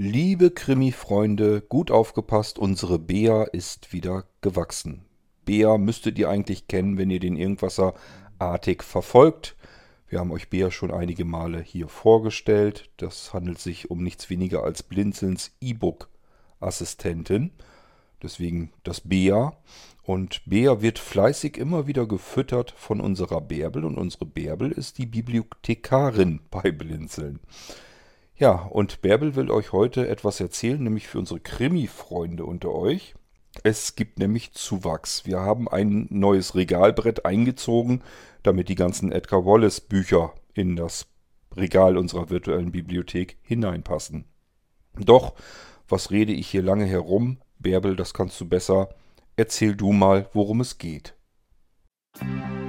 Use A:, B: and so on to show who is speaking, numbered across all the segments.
A: Liebe Krimi-Freunde, gut aufgepasst, unsere Bea ist wieder gewachsen. Bea müsstet ihr eigentlich kennen, wenn ihr den Irgendwasser artig verfolgt. Wir haben euch Bea schon einige Male hier vorgestellt. Das handelt sich um nichts weniger als Blinzelns E-Book-Assistentin. Deswegen das Bea. Und Bea wird fleißig immer wieder gefüttert von unserer Bärbel. Und unsere Bärbel ist die Bibliothekarin bei Blinzeln. Ja, und Bärbel will euch heute etwas erzählen, nämlich für unsere Krimi-Freunde unter euch. Es gibt nämlich Zuwachs. Wir haben ein neues Regalbrett eingezogen, damit die ganzen Edgar Wallace Bücher in das Regal unserer virtuellen Bibliothek hineinpassen. Doch, was rede ich hier lange herum? Bärbel, das kannst du besser. Erzähl du mal, worum es geht.
B: Irgendwasser.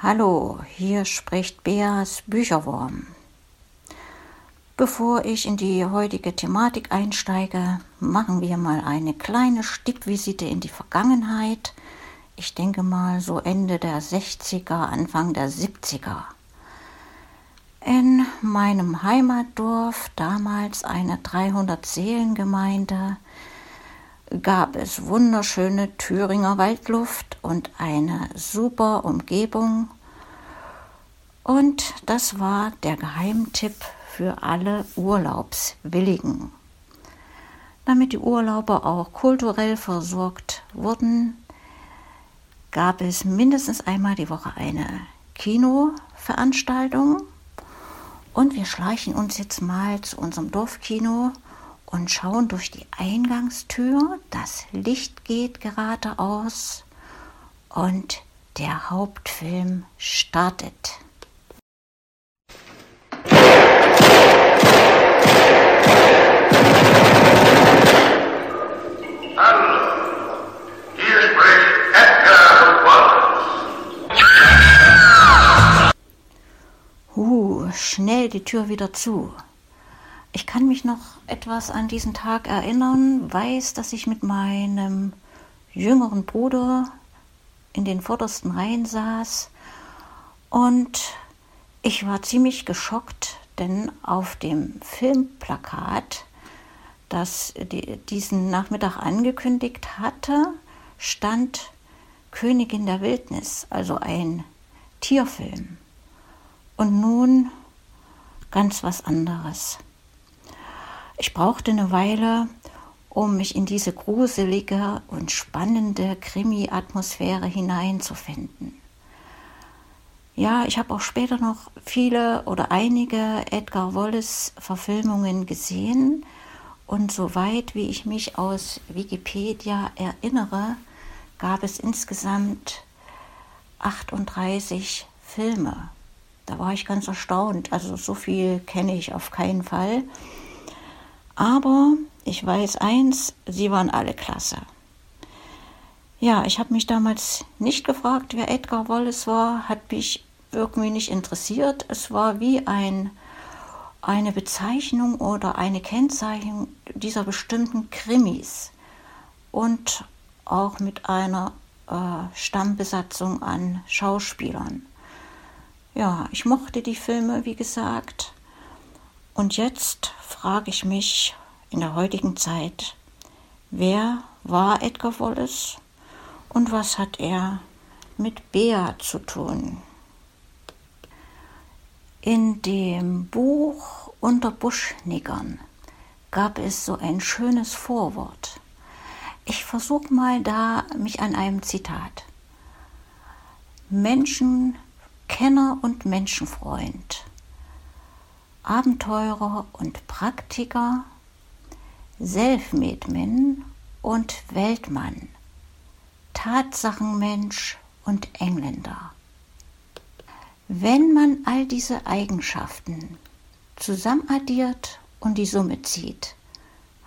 C: Hallo, hier spricht Beas Bücherwurm. Bevor ich in die heutige Thematik einsteige, machen wir mal eine kleine Stippvisite in die Vergangenheit. Ich denke mal so Ende der 60er, Anfang der 70er. In meinem Heimatdorf, damals eine 300-Seelen-Gemeinde, gab es wunderschöne Thüringer Waldluft und eine super Umgebung. Und das war der Geheimtipp für alle Urlaubswilligen. Damit die Urlauber auch kulturell versorgt wurden, gab es mindestens einmal die Woche eine Kinoveranstaltung. Und wir schleichen uns jetzt mal zu unserem Dorfkino und schauen durch die Eingangstür. Das Licht geht geradeaus und der Hauptfilm startet.
B: Hallo, hier spricht Edgar Wallace.
C: Huh, schnell die Tür wieder zu. Ich kann mich noch etwas an diesen Tag erinnern, weiß, dass ich mit meinem jüngeren Bruder in den vordersten Reihen saß und ich war ziemlich geschockt, denn auf dem Filmplakat, das die, diesen Nachmittag angekündigt hatte, stand Königin der Wildnis, also ein Tierfilm. Und nun ganz was anderes. Ich brauchte eine Weile, um mich in diese gruselige und spannende Krimi-Atmosphäre hineinzufinden. Ja, ich habe auch später noch viele oder einige Edgar Wallace-Verfilmungen gesehen und soweit wie ich mich aus Wikipedia erinnere, gab es insgesamt 38 Filme. Da war ich ganz erstaunt. Also so viel kenne ich auf keinen Fall. Aber ich weiß eins, sie waren alle klasse. Ja, ich habe mich damals nicht gefragt, wer Edgar Wallace war, hat mich irgendwie nicht interessiert. Es war wie ein, eine Bezeichnung oder eine Kennzeichnung dieser bestimmten Krimis und auch mit einer äh, Stammbesatzung an Schauspielern. Ja, ich mochte die Filme, wie gesagt. Und jetzt frage ich mich in der heutigen Zeit, wer war Edgar Wallace und was hat er mit Bea zu tun? In dem Buch Unter Buschniggern gab es so ein schönes Vorwort. Ich versuche mal da mich an einem Zitat. Menschenkenner und Menschenfreund, Abenteurer und Praktiker, Selfmade-Man und Weltmann, Tatsachenmensch und Engländer. Wenn man all diese Eigenschaften zusammenaddiert und die Summe zieht,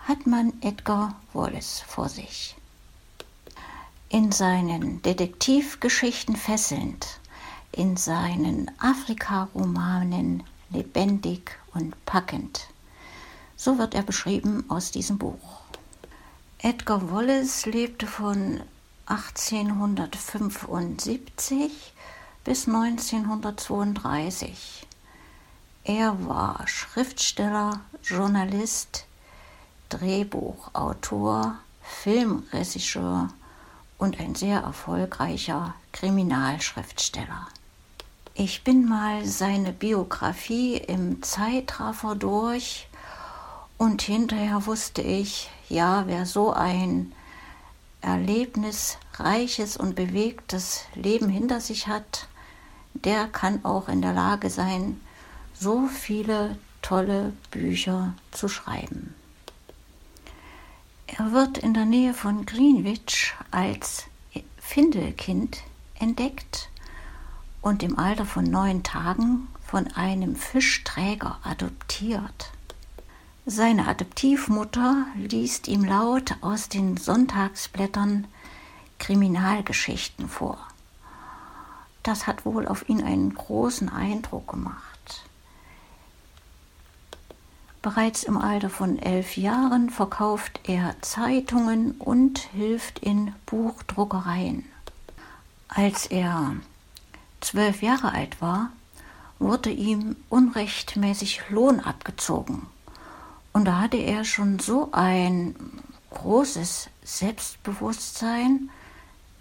C: hat man Edgar Wallace vor sich. In seinen Detektivgeschichten fesselnd, in seinen Afrika-Romanen lebendig und packend. So wird er beschrieben aus diesem Buch. Edgar Wallace lebte von 1875 bis 1932. Er war Schriftsteller, Journalist, Drehbuchautor, Filmregisseur und ein sehr erfolgreicher Kriminalschriftsteller. Ich bin mal seine Biografie im Zeitraffer durch und hinterher wusste ich, ja, wer so ein erlebnisreiches und bewegtes Leben hinter sich hat, der kann auch in der Lage sein, so viele tolle Bücher zu schreiben. Er wird in der Nähe von Greenwich als Findelkind entdeckt und im Alter von neun Tagen von einem Fischträger adoptiert. Seine Adoptivmutter liest ihm laut aus den Sonntagsblättern Kriminalgeschichten vor. Das hat wohl auf ihn einen großen Eindruck gemacht. Bereits im Alter von elf Jahren verkauft er Zeitungen und hilft in Buchdruckereien. Als er zwölf Jahre alt war, wurde ihm unrechtmäßig Lohn abgezogen und da hatte er schon so ein großes Selbstbewusstsein,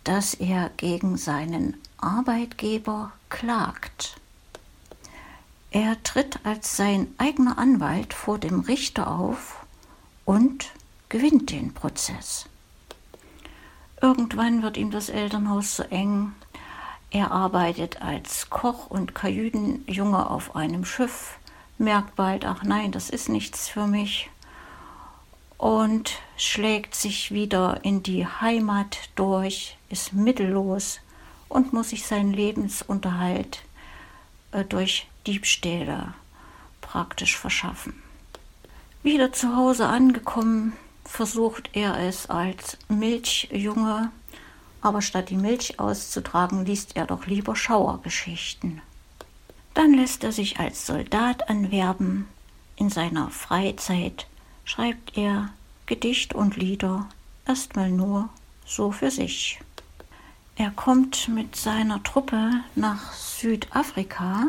C: dass er gegen seinen Arbeitgeber klagt. Er tritt als sein eigener Anwalt vor dem Richter auf und gewinnt den Prozess. Irgendwann wird ihm das Elternhaus zu eng. Er arbeitet als Koch und Kajütenjunge auf einem Schiff merkt bald, ach nein, das ist nichts für mich und schlägt sich wieder in die Heimat durch, ist mittellos und muss sich seinen Lebensunterhalt äh, durch Diebstähle praktisch verschaffen. Wieder zu Hause angekommen, versucht er es als Milchjunge, aber statt die Milch auszutragen, liest er doch lieber Schauergeschichten. Dann lässt er sich als Soldat anwerben. In seiner Freizeit schreibt er Gedicht und Lieder, erstmal nur so für sich. Er kommt mit seiner Truppe nach Südafrika.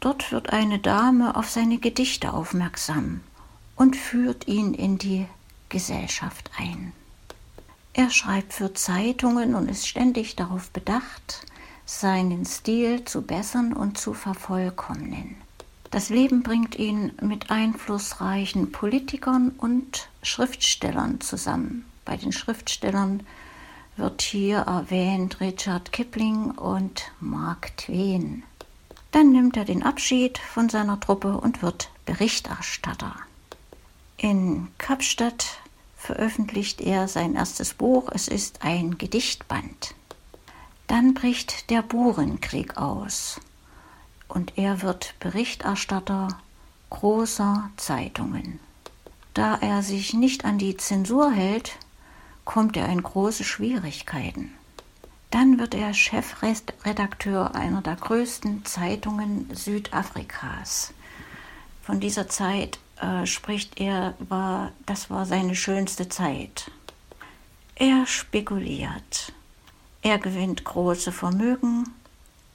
C: Dort wird eine Dame auf seine Gedichte aufmerksam und führt ihn in die Gesellschaft ein. Er schreibt für Zeitungen und ist ständig darauf bedacht, seinen Stil zu bessern und zu vervollkommnen. Das Leben bringt ihn mit einflussreichen Politikern und Schriftstellern zusammen. Bei den Schriftstellern wird hier erwähnt Richard Kipling und Mark Twain. Dann nimmt er den Abschied von seiner Truppe und wird Berichterstatter. In Kapstadt veröffentlicht er sein erstes Buch. Es ist ein Gedichtband. Dann bricht der Burenkrieg aus und er wird Berichterstatter großer Zeitungen. Da er sich nicht an die Zensur hält, kommt er in große Schwierigkeiten. Dann wird er Chefredakteur einer der größten Zeitungen Südafrikas. Von dieser Zeit äh, spricht er, war, das war seine schönste Zeit. Er spekuliert. Er gewinnt große Vermögen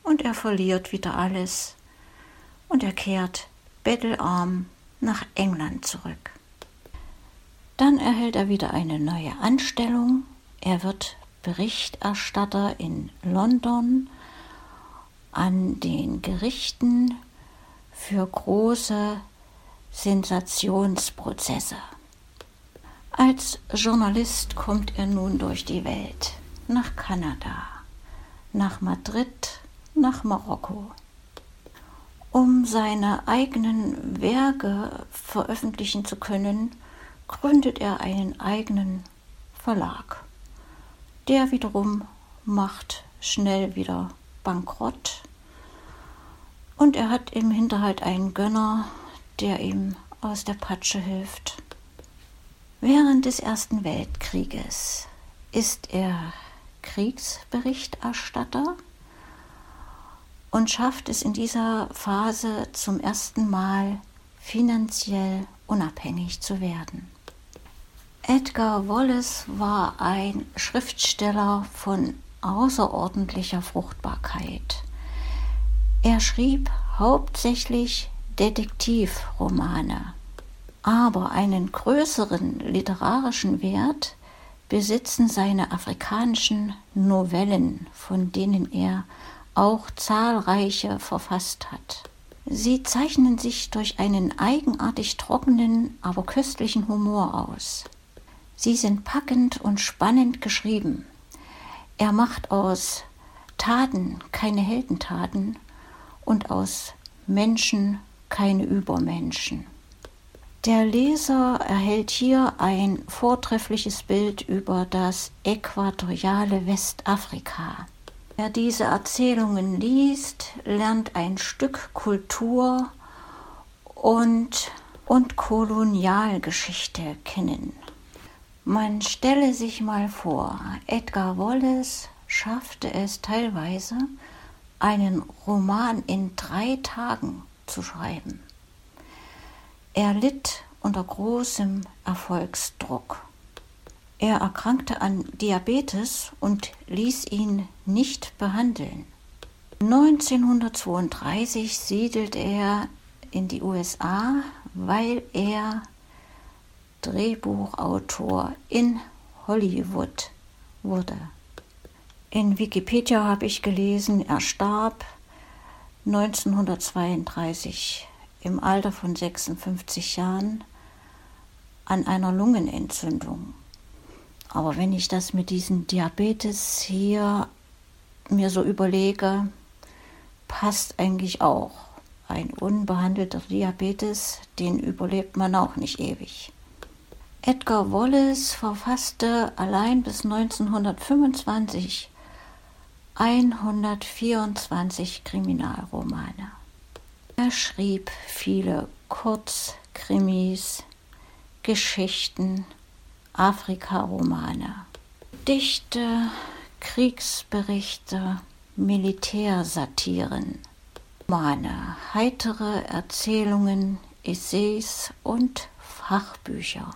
C: und er verliert wieder alles und er kehrt bettelarm nach England zurück. Dann erhält er wieder eine neue Anstellung. Er wird Berichterstatter in London an den Gerichten für große Sensationsprozesse. Als Journalist kommt er nun durch die Welt nach Kanada, nach Madrid, nach Marokko. Um seine eigenen Werke veröffentlichen zu können, gründet er einen eigenen Verlag, der wiederum macht schnell wieder bankrott und er hat im Hinterhalt einen Gönner, der ihm aus der Patsche hilft. Während des Ersten Weltkrieges ist er Kriegsberichterstatter und schafft es in dieser Phase zum ersten Mal finanziell unabhängig zu werden. Edgar Wallace war ein Schriftsteller von außerordentlicher Fruchtbarkeit. Er schrieb hauptsächlich Detektivromane, aber einen größeren literarischen Wert besitzen seine afrikanischen Novellen, von denen er auch zahlreiche verfasst hat. Sie zeichnen sich durch einen eigenartig trockenen, aber köstlichen Humor aus. Sie sind packend und spannend geschrieben. Er macht aus Taten keine Heldentaten und aus Menschen keine Übermenschen. Der Leser erhält hier ein vortreffliches Bild über das äquatoriale Westafrika. Wer diese Erzählungen liest, lernt ein Stück Kultur und, und Kolonialgeschichte kennen. Man stelle sich mal vor, Edgar Wallace schaffte es teilweise, einen Roman in drei Tagen zu schreiben. Er litt unter großem Erfolgsdruck. Er erkrankte an Diabetes und ließ ihn nicht behandeln. 1932 siedelte er in die USA, weil er Drehbuchautor in Hollywood wurde. In Wikipedia habe ich gelesen, er starb 1932 im Alter von 56 Jahren an einer Lungenentzündung. Aber wenn ich das mit diesem Diabetes hier mir so überlege, passt eigentlich auch. Ein unbehandelter Diabetes, den überlebt man auch nicht ewig. Edgar Wallace verfasste allein bis 1925 124 Kriminalromane. Er schrieb viele Kurzkrimis, Geschichten, Afrikaromane, Dichte, Kriegsberichte, Militärsatiren, Romane, heitere Erzählungen, Essays und Fachbücher.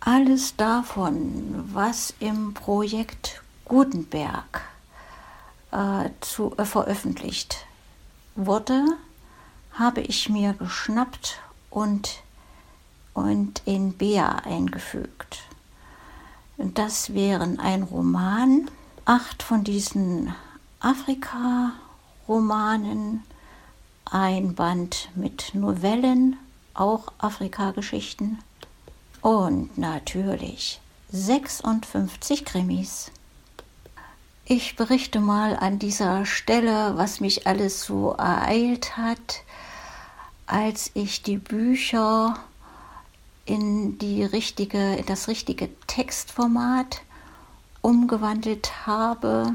C: Alles davon, was im Projekt Gutenberg äh, zu, äh, veröffentlicht wurde, habe ich mir geschnappt und, und in Bea eingefügt. Das wären ein Roman, acht von diesen Afrika-Romanen, ein Band mit Novellen, auch Afrika-Geschichten und natürlich 56 Krimis. Ich berichte mal an dieser Stelle, was mich alles so ereilt hat, als ich die Bücher in, die richtige, in das richtige Textformat umgewandelt habe,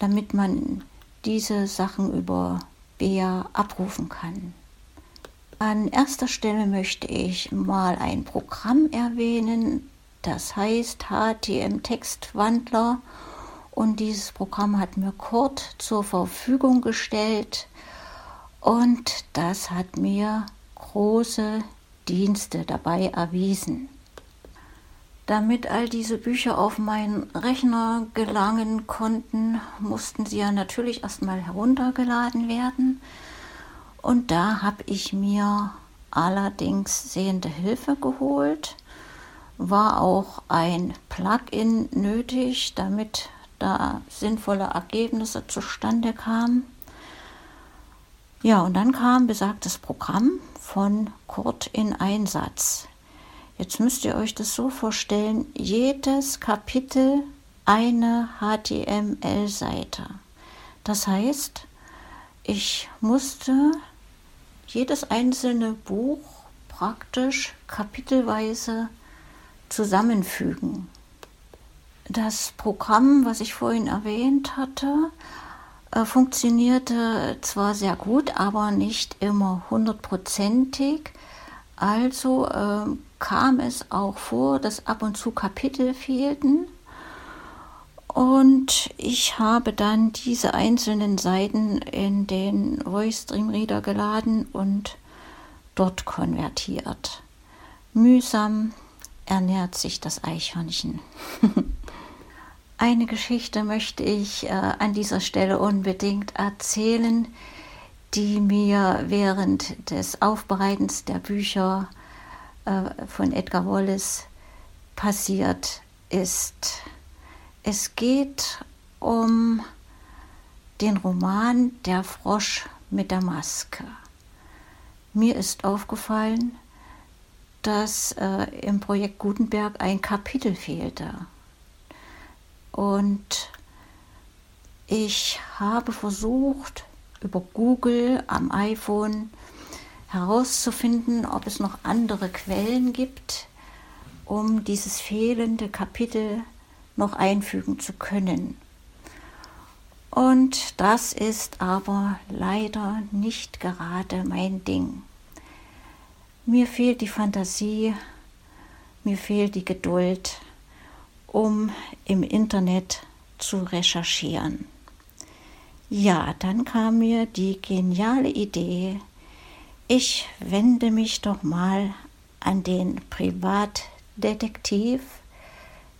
C: damit man diese Sachen über Bea abrufen kann. An erster Stelle möchte ich mal ein Programm erwähnen, das heißt HTM Textwandler und dieses Programm hat mir Kurt zur Verfügung gestellt und das hat mir große Dienste dabei erwiesen. Damit all diese Bücher auf meinen Rechner gelangen konnten, mussten sie ja natürlich erstmal heruntergeladen werden. Und da habe ich mir allerdings sehende Hilfe geholt. War auch ein Plugin nötig, damit da sinnvolle Ergebnisse zustande kamen. Ja, und dann kam besagtes Programm von Kurt in Einsatz. Jetzt müsst ihr euch das so vorstellen, jedes Kapitel eine HTML-Seite. Das heißt, ich musste jedes einzelne Buch praktisch kapitelweise zusammenfügen. Das Programm, was ich vorhin erwähnt hatte, äh, funktionierte zwar sehr gut, aber nicht immer hundertprozentig. Also äh, kam es auch vor, dass ab und zu Kapitel fehlten. Und ich habe dann diese einzelnen Seiten in den Voice Stream Reader geladen und dort konvertiert. Mühsam ernährt sich das Eichhörnchen. Eine Geschichte möchte ich äh, an dieser Stelle unbedingt erzählen, die mir während des Aufbereitens der Bücher äh, von Edgar Wallace passiert ist. Es geht um den Roman Der Frosch mit der Maske. Mir ist aufgefallen, dass äh, im Projekt Gutenberg ein Kapitel fehlte. Und ich habe versucht, über Google am iPhone herauszufinden, ob es noch andere Quellen gibt, um dieses fehlende Kapitel noch einfügen zu können. Und das ist aber leider nicht gerade mein Ding. Mir fehlt die Fantasie, mir fehlt die Geduld, um im Internet zu recherchieren. Ja, dann kam mir die geniale Idee, ich wende mich doch mal an den Privatdetektiv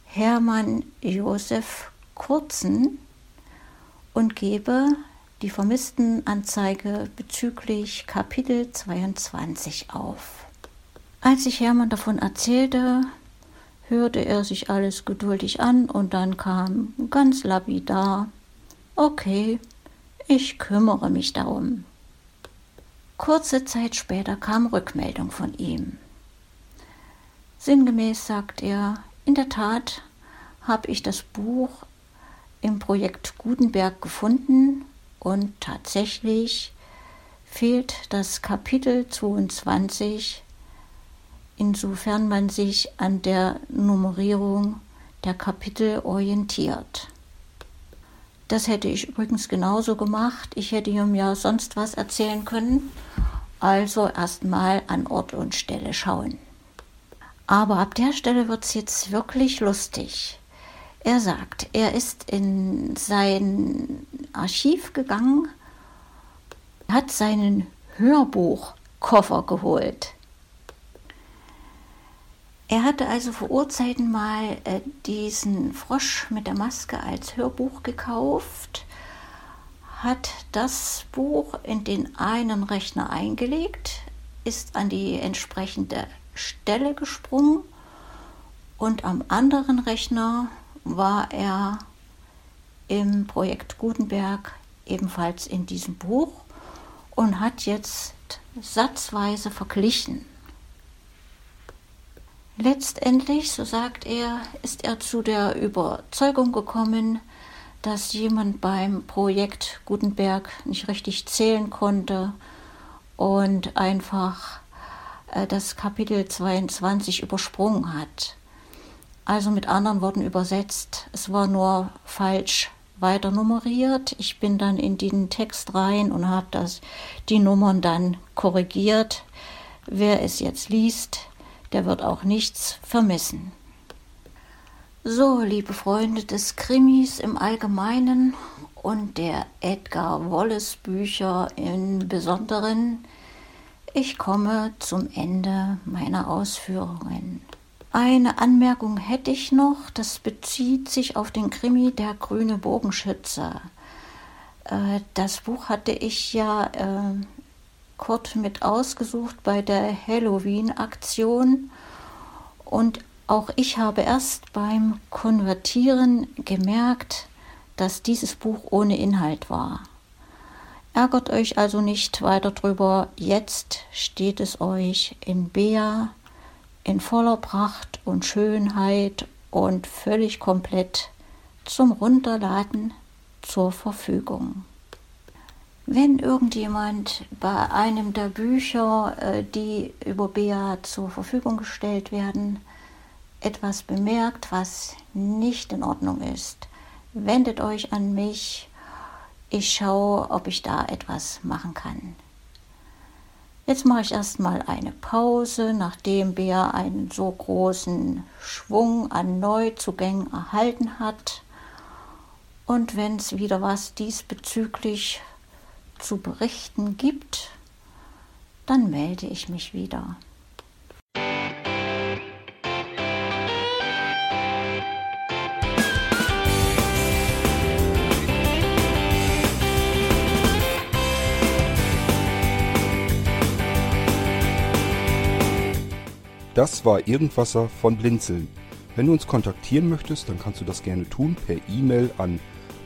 C: Hermann Josef Kurzen und gebe die Vermisstenanzeige bezüglich Kapitel 22 auf. Als ich Hermann davon erzählte, hörte er sich alles geduldig an und dann kam ganz lapidar, okay, ich kümmere mich darum. Kurze Zeit später kam Rückmeldung von ihm. Sinngemäß sagt er, in der Tat habe ich das Buch im Projekt Gutenberg gefunden und tatsächlich fehlt das Kapitel 22 insofern man sich an der Nummerierung der Kapitel orientiert. Das hätte ich übrigens genauso gemacht. Ich hätte ihm ja sonst was erzählen können. Also erstmal an Ort und Stelle schauen. Aber ab der Stelle wird es jetzt wirklich lustig. Er sagt, er ist in sein Archiv gegangen, hat seinen Hörbuchkoffer geholt. Er hatte also vor Urzeiten mal äh, diesen Frosch mit der Maske als Hörbuch gekauft, hat das Buch in den einen Rechner eingelegt, ist an die entsprechende Stelle gesprungen und am anderen Rechner war er im Projekt Gutenberg ebenfalls in diesem Buch und hat jetzt satzweise verglichen Letztendlich, so sagt er, ist er zu der Überzeugung gekommen, dass jemand beim Projekt Gutenberg nicht richtig zählen konnte und einfach äh, das Kapitel 22 übersprungen hat. Also mit anderen Worten übersetzt, es war nur falsch weiter nummeriert. Ich bin dann in den Text rein und habe das die Nummern dann korrigiert. Wer es jetzt liest, der wird auch nichts vermissen. So, liebe Freunde des Krimis im Allgemeinen und der Edgar Wallace Bücher im Besonderen, ich komme zum Ende meiner Ausführungen. Eine Anmerkung hätte ich noch, das bezieht sich auf den Krimi Der grüne Bogenschütze. Äh, das Buch hatte ich ja äh, Kurt mit ausgesucht bei der Halloween-Aktion und auch ich habe erst beim Konvertieren gemerkt, dass dieses Buch ohne Inhalt war. Ärgert euch also nicht weiter drüber, jetzt steht es euch in Bea in voller Pracht und Schönheit und völlig komplett zum Runterladen zur Verfügung. Wenn irgendjemand bei einem der Bücher, äh, die über BEA zur Verfügung gestellt werden, etwas bemerkt, was nicht in Ordnung ist, wendet euch an mich. Ich schaue, ob ich da etwas machen kann. Jetzt mache ich erstmal eine Pause, nachdem Bär einen so großen Schwung an Neuzugängen erhalten hat. Und wenn es wieder was diesbezüglich zu berichten gibt, dann melde ich mich wieder.
A: Das war Irgendwasser von Blinzeln. Wenn du uns kontaktieren möchtest, dann kannst du das gerne tun per E-Mail an